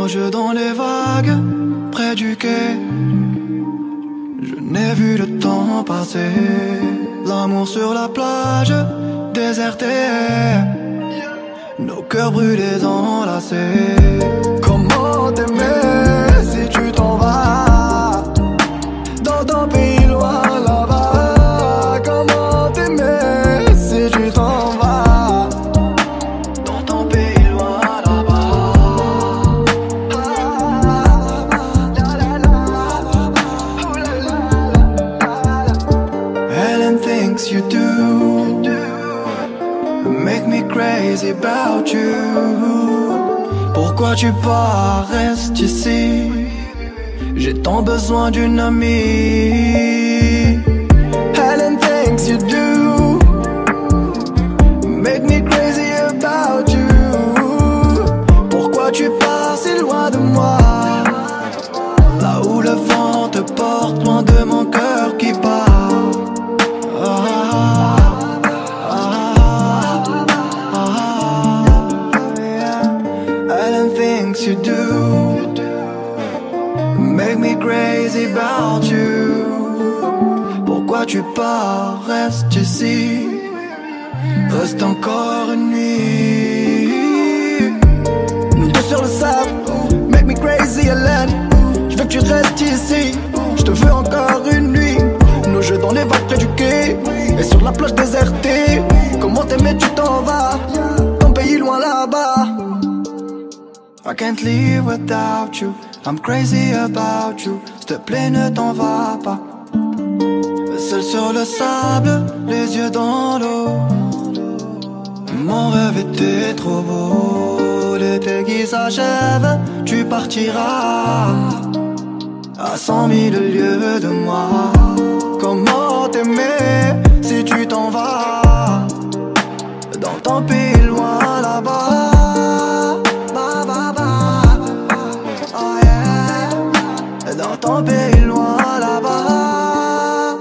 Nos jeux dans les vagues, près du quai. Je n'ai vu le temps passer. L'amour sur la plage, déserté. Nos cœurs brûlés enlacés. You do make me crazy about you. Pourquoi tu pars, reste ici. J'ai tant besoin d'une amie. Helen thinks you do make me crazy about you. Pourquoi tu pars si loin de moi? You do make me crazy about you. Pourquoi tu pars, reste ici, reste encore une nuit. Nous deux sur le sable, make me crazy, Hélène. Je veux que tu restes ici, je te veux encore I can't live without you, I'm crazy about you. S'il te plaît, ne t'en vas pas. Seul sur le sable, les yeux dans l'eau. Mon rêve était trop beau. L'été qui s'achève, tu partiras à cent mille lieues de moi. Ton pays loin là-bas.